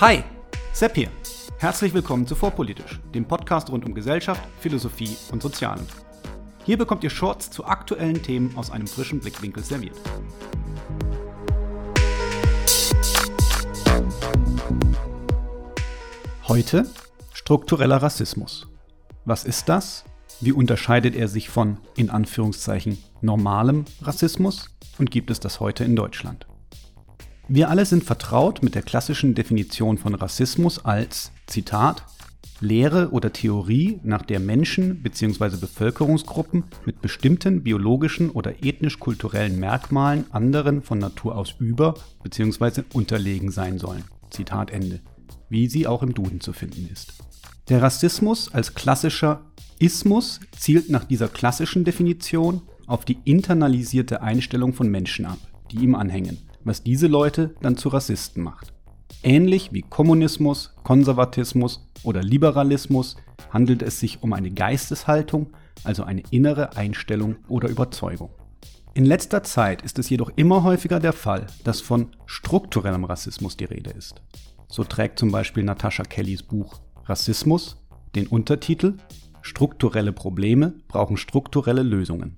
Hi, Sepp hier. Herzlich willkommen zu Vorpolitisch, dem Podcast rund um Gesellschaft, Philosophie und Sozialen. Hier bekommt ihr Shorts zu aktuellen Themen aus einem frischen Blickwinkel serviert. Heute struktureller Rassismus. Was ist das? Wie unterscheidet er sich von, in Anführungszeichen, normalem Rassismus? Und gibt es das heute in Deutschland? Wir alle sind vertraut mit der klassischen Definition von Rassismus als, Zitat, Lehre oder Theorie, nach der Menschen bzw. Bevölkerungsgruppen mit bestimmten biologischen oder ethnisch-kulturellen Merkmalen anderen von Natur aus über bzw. unterlegen sein sollen. Zitat Ende. Wie sie auch im Duden zu finden ist. Der Rassismus als klassischer Ismus zielt nach dieser klassischen Definition auf die internalisierte Einstellung von Menschen ab, die ihm anhängen was diese Leute dann zu Rassisten macht. Ähnlich wie Kommunismus, Konservatismus oder Liberalismus handelt es sich um eine Geisteshaltung, also eine innere Einstellung oder Überzeugung. In letzter Zeit ist es jedoch immer häufiger der Fall, dass von strukturellem Rassismus die Rede ist. So trägt zum Beispiel Natascha Kellys Buch Rassismus den Untertitel Strukturelle Probleme brauchen strukturelle Lösungen.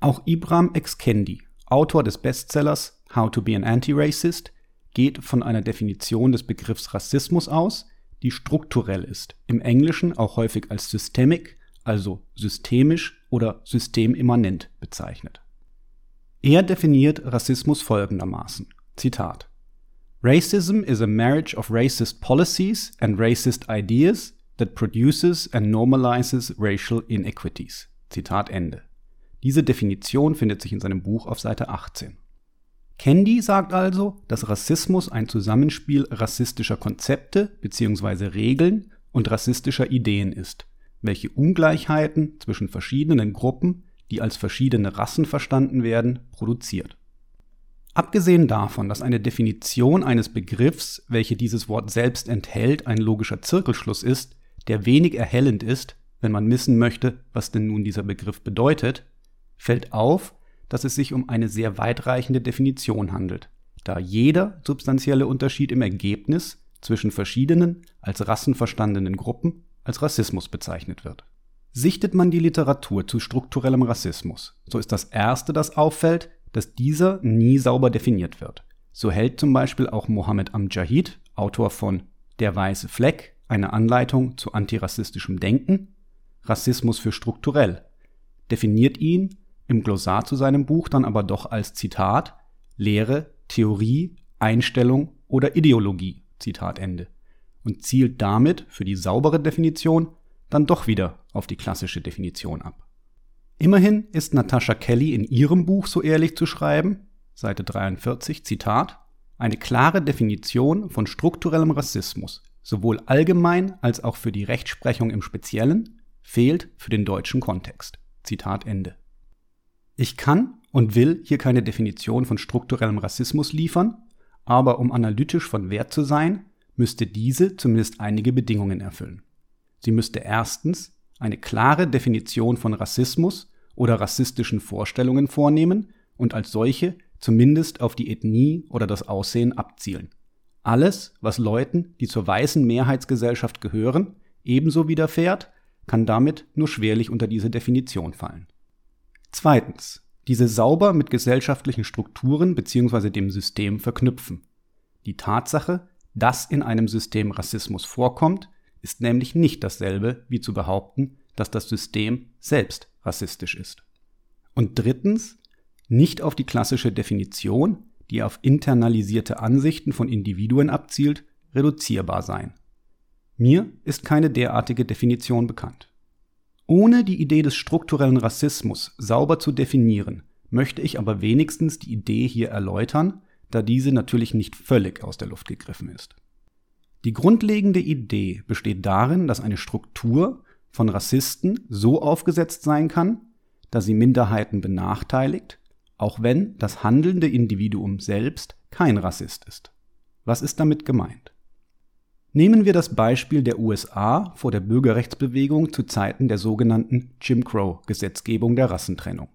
Auch Ibram X. Kendi, Autor des Bestsellers How to be an Anti-Racist geht von einer Definition des Begriffs Rassismus aus, die strukturell ist, im Englischen auch häufig als systemic, also systemisch oder systemimmanent bezeichnet. Er definiert Rassismus folgendermaßen: Zitat Racism is a marriage of racist policies and racist ideas that produces and normalizes racial inequities. Zitat Ende. Diese Definition findet sich in seinem Buch auf Seite 18. Candy sagt also, dass Rassismus ein Zusammenspiel rassistischer Konzepte bzw. Regeln und rassistischer Ideen ist, welche Ungleichheiten zwischen verschiedenen Gruppen, die als verschiedene Rassen verstanden werden, produziert. Abgesehen davon, dass eine Definition eines Begriffs, welche dieses Wort selbst enthält, ein logischer Zirkelschluss ist, der wenig erhellend ist, wenn man wissen möchte, was denn nun dieser Begriff bedeutet, fällt auf, dass es sich um eine sehr weitreichende Definition handelt, da jeder substanzielle Unterschied im Ergebnis zwischen verschiedenen, als Rassen verstandenen Gruppen als Rassismus bezeichnet wird. Sichtet man die Literatur zu strukturellem Rassismus, so ist das Erste, das auffällt, dass dieser nie sauber definiert wird. So hält zum Beispiel auch Mohammed Amjahid, Autor von Der weiße Fleck, eine Anleitung zu antirassistischem Denken, Rassismus für strukturell, definiert ihn im Glossar zu seinem Buch dann aber doch als Zitat Lehre, Theorie, Einstellung oder Ideologie. Zitat Ende. Und zielt damit für die saubere Definition dann doch wieder auf die klassische Definition ab. Immerhin ist Natascha Kelly in ihrem Buch so ehrlich zu schreiben, Seite 43, Zitat, eine klare Definition von strukturellem Rassismus, sowohl allgemein als auch für die Rechtsprechung im Speziellen, fehlt für den deutschen Kontext. Zitat Ende. Ich kann und will hier keine Definition von strukturellem Rassismus liefern, aber um analytisch von Wert zu sein, müsste diese zumindest einige Bedingungen erfüllen. Sie müsste erstens eine klare Definition von Rassismus oder rassistischen Vorstellungen vornehmen und als solche zumindest auf die Ethnie oder das Aussehen abzielen. Alles, was Leuten, die zur weißen Mehrheitsgesellschaft gehören, ebenso widerfährt, kann damit nur schwerlich unter diese Definition fallen. Zweitens, diese sauber mit gesellschaftlichen Strukturen bzw. dem System verknüpfen. Die Tatsache, dass in einem System Rassismus vorkommt, ist nämlich nicht dasselbe wie zu behaupten, dass das System selbst rassistisch ist. Und drittens, nicht auf die klassische Definition, die auf internalisierte Ansichten von Individuen abzielt, reduzierbar sein. Mir ist keine derartige Definition bekannt. Ohne die Idee des strukturellen Rassismus sauber zu definieren, möchte ich aber wenigstens die Idee hier erläutern, da diese natürlich nicht völlig aus der Luft gegriffen ist. Die grundlegende Idee besteht darin, dass eine Struktur von Rassisten so aufgesetzt sein kann, dass sie Minderheiten benachteiligt, auch wenn das handelnde Individuum selbst kein Rassist ist. Was ist damit gemeint? Nehmen wir das Beispiel der USA vor der Bürgerrechtsbewegung zu Zeiten der sogenannten Jim Crow Gesetzgebung der Rassentrennung.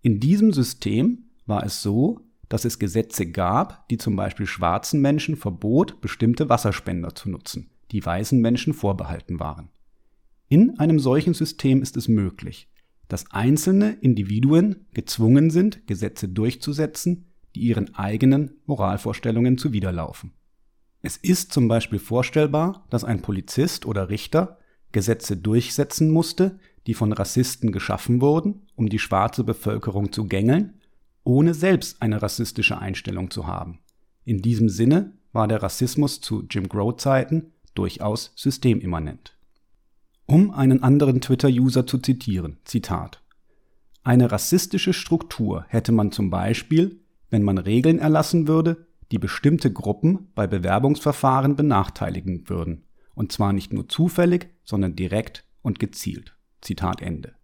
In diesem System war es so, dass es Gesetze gab, die zum Beispiel schwarzen Menschen verbot, bestimmte Wasserspender zu nutzen, die weißen Menschen vorbehalten waren. In einem solchen System ist es möglich, dass einzelne Individuen gezwungen sind, Gesetze durchzusetzen, die ihren eigenen Moralvorstellungen zuwiderlaufen. Es ist zum Beispiel vorstellbar, dass ein Polizist oder Richter Gesetze durchsetzen musste, die von Rassisten geschaffen wurden, um die schwarze Bevölkerung zu gängeln, ohne selbst eine rassistische Einstellung zu haben. In diesem Sinne war der Rassismus zu Jim Crow-Zeiten durchaus systemimmanent. Um einen anderen Twitter-User zu zitieren, Zitat. Eine rassistische Struktur hätte man zum Beispiel, wenn man Regeln erlassen würde, die bestimmte Gruppen bei Bewerbungsverfahren benachteiligen würden, und zwar nicht nur zufällig, sondern direkt und gezielt. Zitat Ende.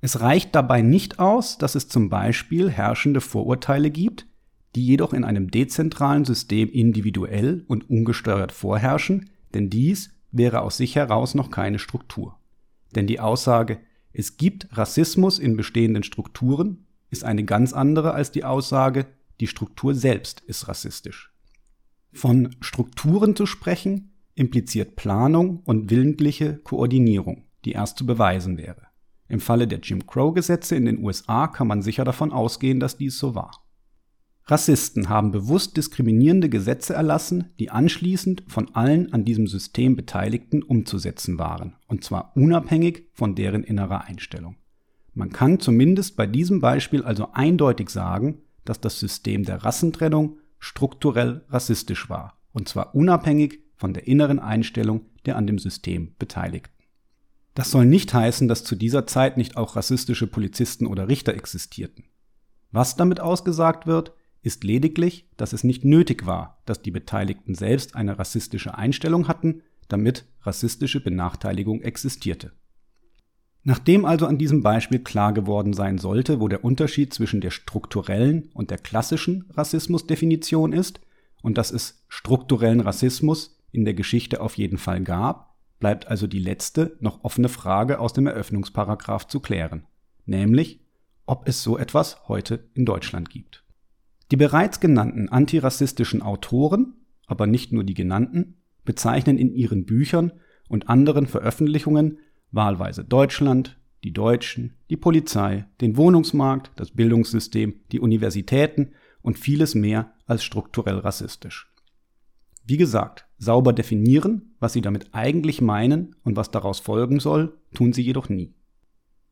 Es reicht dabei nicht aus, dass es zum Beispiel herrschende Vorurteile gibt, die jedoch in einem dezentralen System individuell und ungesteuert vorherrschen, denn dies wäre aus sich heraus noch keine Struktur. Denn die Aussage, es gibt Rassismus in bestehenden Strukturen, ist eine ganz andere als die Aussage, die Struktur selbst ist rassistisch. Von Strukturen zu sprechen, impliziert Planung und willentliche Koordinierung, die erst zu beweisen wäre. Im Falle der Jim Crow-Gesetze in den USA kann man sicher davon ausgehen, dass dies so war. Rassisten haben bewusst diskriminierende Gesetze erlassen, die anschließend von allen an diesem System Beteiligten umzusetzen waren, und zwar unabhängig von deren innerer Einstellung. Man kann zumindest bei diesem Beispiel also eindeutig sagen, dass das System der Rassentrennung strukturell rassistisch war, und zwar unabhängig von der inneren Einstellung der an dem System Beteiligten. Das soll nicht heißen, dass zu dieser Zeit nicht auch rassistische Polizisten oder Richter existierten. Was damit ausgesagt wird, ist lediglich, dass es nicht nötig war, dass die Beteiligten selbst eine rassistische Einstellung hatten, damit rassistische Benachteiligung existierte. Nachdem also an diesem Beispiel klar geworden sein sollte, wo der Unterschied zwischen der strukturellen und der klassischen Rassismusdefinition ist und dass es strukturellen Rassismus in der Geschichte auf jeden Fall gab, bleibt also die letzte noch offene Frage aus dem Eröffnungsparagraph zu klären, nämlich ob es so etwas heute in Deutschland gibt. Die bereits genannten antirassistischen Autoren, aber nicht nur die genannten, bezeichnen in ihren Büchern und anderen Veröffentlichungen wahlweise Deutschland, die Deutschen, die Polizei, den Wohnungsmarkt, das Bildungssystem, die Universitäten und vieles mehr als strukturell rassistisch. Wie gesagt, sauber definieren, was sie damit eigentlich meinen und was daraus folgen soll, tun sie jedoch nie.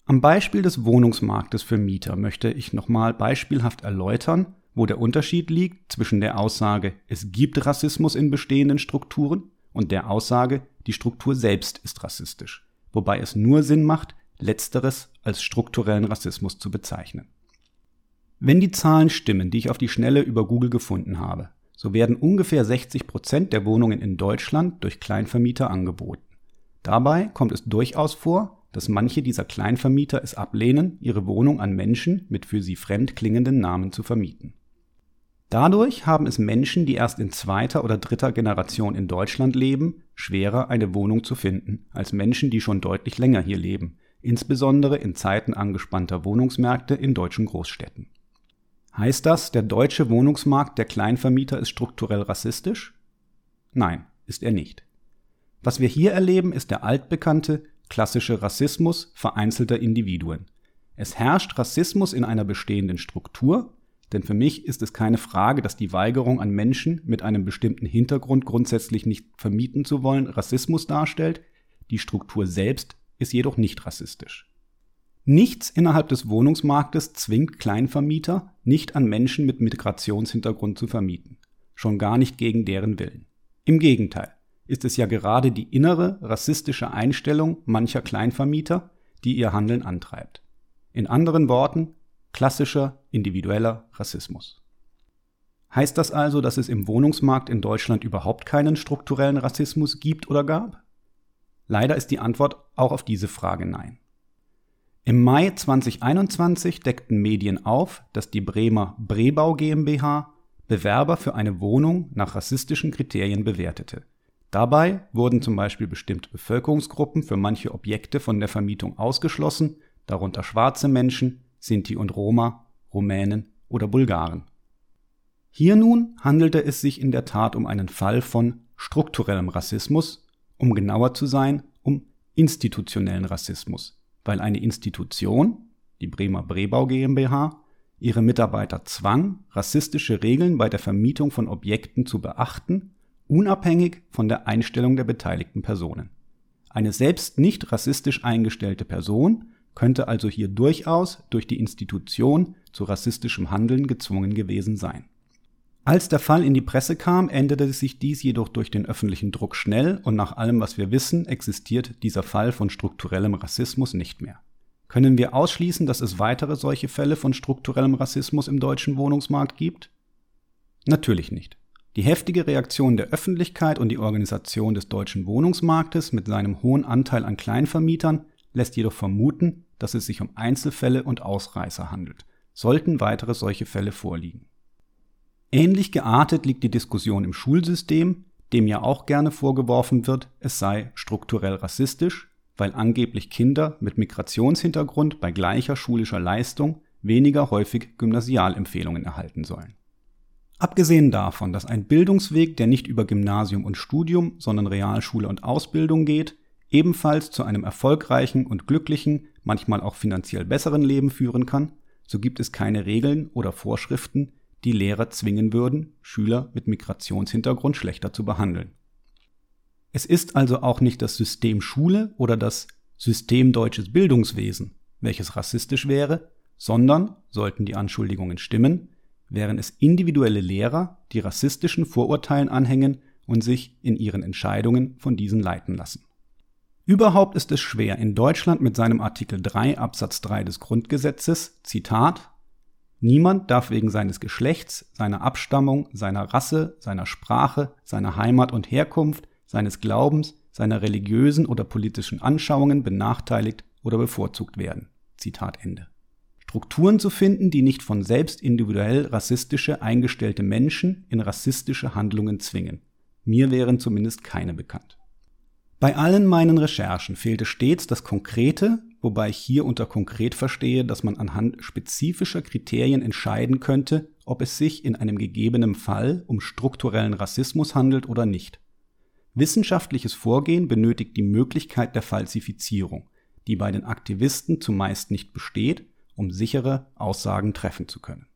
Am Beispiel des Wohnungsmarktes für Mieter möchte ich nochmal beispielhaft erläutern, wo der Unterschied liegt zwischen der Aussage, es gibt Rassismus in bestehenden Strukturen und der Aussage, die Struktur selbst ist rassistisch, wobei es nur Sinn macht, letzteres als strukturellen Rassismus zu bezeichnen. Wenn die Zahlen stimmen, die ich auf die Schnelle über Google gefunden habe, so werden ungefähr 60 Prozent der Wohnungen in Deutschland durch Kleinvermieter angeboten. Dabei kommt es durchaus vor, dass manche dieser Kleinvermieter es ablehnen, ihre Wohnung an Menschen mit für sie fremd klingenden Namen zu vermieten. Dadurch haben es Menschen, die erst in zweiter oder dritter Generation in Deutschland leben, schwerer eine Wohnung zu finden als Menschen, die schon deutlich länger hier leben, insbesondere in Zeiten angespannter Wohnungsmärkte in deutschen Großstädten. Heißt das, der deutsche Wohnungsmarkt der Kleinvermieter ist strukturell rassistisch? Nein, ist er nicht. Was wir hier erleben, ist der altbekannte, klassische Rassismus vereinzelter Individuen. Es herrscht Rassismus in einer bestehenden Struktur, denn für mich ist es keine Frage, dass die Weigerung an Menschen mit einem bestimmten Hintergrund grundsätzlich nicht vermieten zu wollen Rassismus darstellt, die Struktur selbst ist jedoch nicht rassistisch. Nichts innerhalb des Wohnungsmarktes zwingt Kleinvermieter, nicht an Menschen mit Migrationshintergrund zu vermieten, schon gar nicht gegen deren Willen. Im Gegenteil ist es ja gerade die innere rassistische Einstellung mancher Kleinvermieter, die ihr Handeln antreibt. In anderen Worten, Klassischer individueller Rassismus. Heißt das also, dass es im Wohnungsmarkt in Deutschland überhaupt keinen strukturellen Rassismus gibt oder gab? Leider ist die Antwort auch auf diese Frage nein. Im Mai 2021 deckten Medien auf, dass die Bremer Brebau GmbH Bewerber für eine Wohnung nach rassistischen Kriterien bewertete. Dabei wurden zum Beispiel bestimmte Bevölkerungsgruppen für manche Objekte von der Vermietung ausgeschlossen, darunter schwarze Menschen, Sinti und Roma, Rumänen oder Bulgaren. Hier nun handelte es sich in der Tat um einen Fall von strukturellem Rassismus, um genauer zu sein, um institutionellen Rassismus, weil eine Institution, die Bremer Brebau GmbH, ihre Mitarbeiter zwang, rassistische Regeln bei der Vermietung von Objekten zu beachten, unabhängig von der Einstellung der beteiligten Personen. Eine selbst nicht rassistisch eingestellte Person könnte also hier durchaus durch die Institution zu rassistischem Handeln gezwungen gewesen sein. Als der Fall in die Presse kam, änderte sich dies jedoch durch den öffentlichen Druck schnell und nach allem, was wir wissen, existiert dieser Fall von strukturellem Rassismus nicht mehr. Können wir ausschließen, dass es weitere solche Fälle von strukturellem Rassismus im deutschen Wohnungsmarkt gibt? Natürlich nicht. Die heftige Reaktion der Öffentlichkeit und die Organisation des deutschen Wohnungsmarktes mit seinem hohen Anteil an Kleinvermietern lässt jedoch vermuten, dass es sich um Einzelfälle und Ausreißer handelt, sollten weitere solche Fälle vorliegen. Ähnlich geartet liegt die Diskussion im Schulsystem, dem ja auch gerne vorgeworfen wird, es sei strukturell rassistisch, weil angeblich Kinder mit Migrationshintergrund bei gleicher schulischer Leistung weniger häufig Gymnasialempfehlungen erhalten sollen. Abgesehen davon, dass ein Bildungsweg, der nicht über Gymnasium und Studium, sondern Realschule und Ausbildung geht, ebenfalls zu einem erfolgreichen und glücklichen, manchmal auch finanziell besseren Leben führen kann, so gibt es keine Regeln oder Vorschriften, die Lehrer zwingen würden, Schüler mit Migrationshintergrund schlechter zu behandeln. Es ist also auch nicht das System Schule oder das System deutsches Bildungswesen, welches rassistisch wäre, sondern, sollten die Anschuldigungen stimmen, wären es individuelle Lehrer, die rassistischen Vorurteilen anhängen und sich in ihren Entscheidungen von diesen leiten lassen. Überhaupt ist es schwer, in Deutschland mit seinem Artikel 3 Absatz 3 des Grundgesetzes, Zitat, Niemand darf wegen seines Geschlechts, seiner Abstammung, seiner Rasse, seiner Sprache, seiner Heimat und Herkunft, seines Glaubens, seiner religiösen oder politischen Anschauungen benachteiligt oder bevorzugt werden. Zitat Ende. Strukturen zu finden, die nicht von selbst individuell rassistische eingestellte Menschen in rassistische Handlungen zwingen. Mir wären zumindest keine bekannt. Bei allen meinen Recherchen fehlte stets das Konkrete, wobei ich hier unter konkret verstehe, dass man anhand spezifischer Kriterien entscheiden könnte, ob es sich in einem gegebenen Fall um strukturellen Rassismus handelt oder nicht. Wissenschaftliches Vorgehen benötigt die Möglichkeit der Falsifizierung, die bei den Aktivisten zumeist nicht besteht um sichere Aussagen treffen zu können.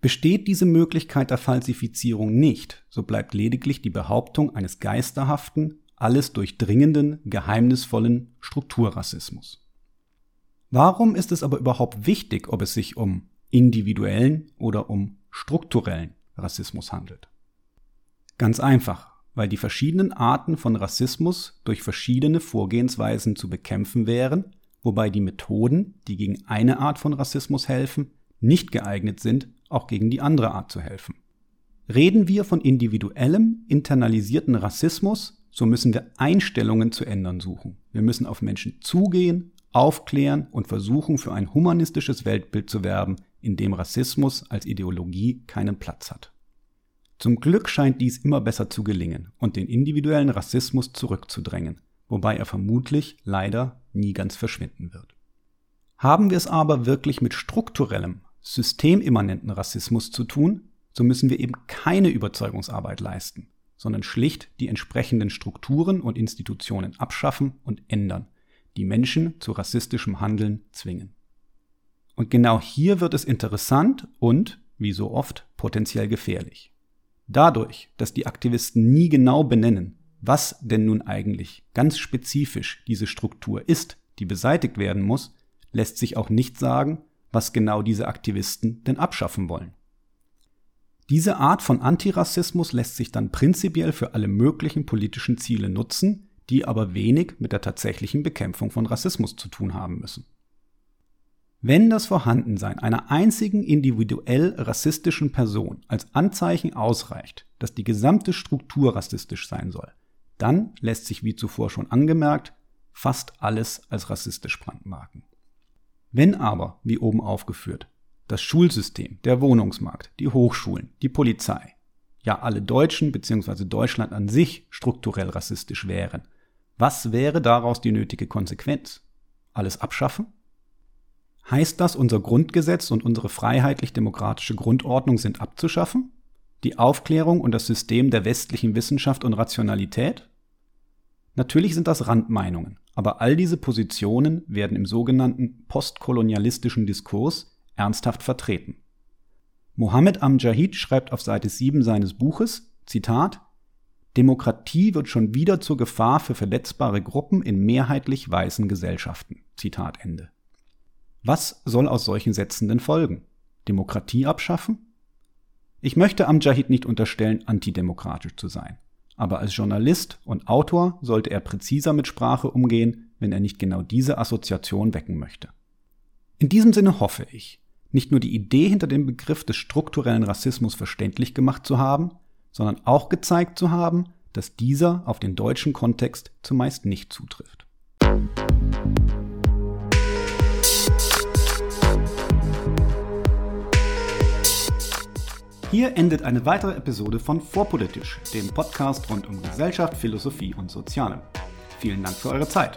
Besteht diese Möglichkeit der Falsifizierung nicht, so bleibt lediglich die Behauptung eines geisterhaften, alles durchdringenden, geheimnisvollen Strukturrassismus. Warum ist es aber überhaupt wichtig, ob es sich um individuellen oder um strukturellen Rassismus handelt? Ganz einfach, weil die verschiedenen Arten von Rassismus durch verschiedene Vorgehensweisen zu bekämpfen wären wobei die Methoden, die gegen eine Art von Rassismus helfen, nicht geeignet sind, auch gegen die andere Art zu helfen. Reden wir von individuellem, internalisierten Rassismus, so müssen wir Einstellungen zu ändern suchen. Wir müssen auf Menschen zugehen, aufklären und versuchen, für ein humanistisches Weltbild zu werben, in dem Rassismus als Ideologie keinen Platz hat. Zum Glück scheint dies immer besser zu gelingen und den individuellen Rassismus zurückzudrängen, wobei er vermutlich leider nie ganz verschwinden wird. Haben wir es aber wirklich mit strukturellem, systemimmanenten Rassismus zu tun, so müssen wir eben keine Überzeugungsarbeit leisten, sondern schlicht die entsprechenden Strukturen und Institutionen abschaffen und ändern, die Menschen zu rassistischem Handeln zwingen. Und genau hier wird es interessant und, wie so oft, potenziell gefährlich. Dadurch, dass die Aktivisten nie genau benennen, was denn nun eigentlich ganz spezifisch diese Struktur ist, die beseitigt werden muss, lässt sich auch nicht sagen, was genau diese Aktivisten denn abschaffen wollen. Diese Art von Antirassismus lässt sich dann prinzipiell für alle möglichen politischen Ziele nutzen, die aber wenig mit der tatsächlichen Bekämpfung von Rassismus zu tun haben müssen. Wenn das Vorhandensein einer einzigen individuell rassistischen Person als Anzeichen ausreicht, dass die gesamte Struktur rassistisch sein soll, dann lässt sich wie zuvor schon angemerkt fast alles als rassistisch brandmarken. Wenn aber, wie oben aufgeführt, das Schulsystem, der Wohnungsmarkt, die Hochschulen, die Polizei, ja alle Deutschen bzw. Deutschland an sich strukturell rassistisch wären, was wäre daraus die nötige Konsequenz? Alles abschaffen? Heißt das, unser Grundgesetz und unsere freiheitlich-demokratische Grundordnung sind abzuschaffen? Die Aufklärung und das System der westlichen Wissenschaft und Rationalität? Natürlich sind das Randmeinungen, aber all diese Positionen werden im sogenannten postkolonialistischen Diskurs ernsthaft vertreten. Mohammed Amjahid schreibt auf Seite 7 seines Buches, Zitat, Demokratie wird schon wieder zur Gefahr für verletzbare Gruppen in mehrheitlich weißen Gesellschaften. Zitat Ende. Was soll aus solchen Sätzen denn folgen? Demokratie abschaffen? Ich möchte Amjahid nicht unterstellen, antidemokratisch zu sein. Aber als Journalist und Autor sollte er präziser mit Sprache umgehen, wenn er nicht genau diese Assoziation wecken möchte. In diesem Sinne hoffe ich, nicht nur die Idee hinter dem Begriff des strukturellen Rassismus verständlich gemacht zu haben, sondern auch gezeigt zu haben, dass dieser auf den deutschen Kontext zumeist nicht zutrifft. Hier endet eine weitere Episode von Vorpolitisch, dem Podcast rund um Gesellschaft, Philosophie und Soziale. Vielen Dank für eure Zeit.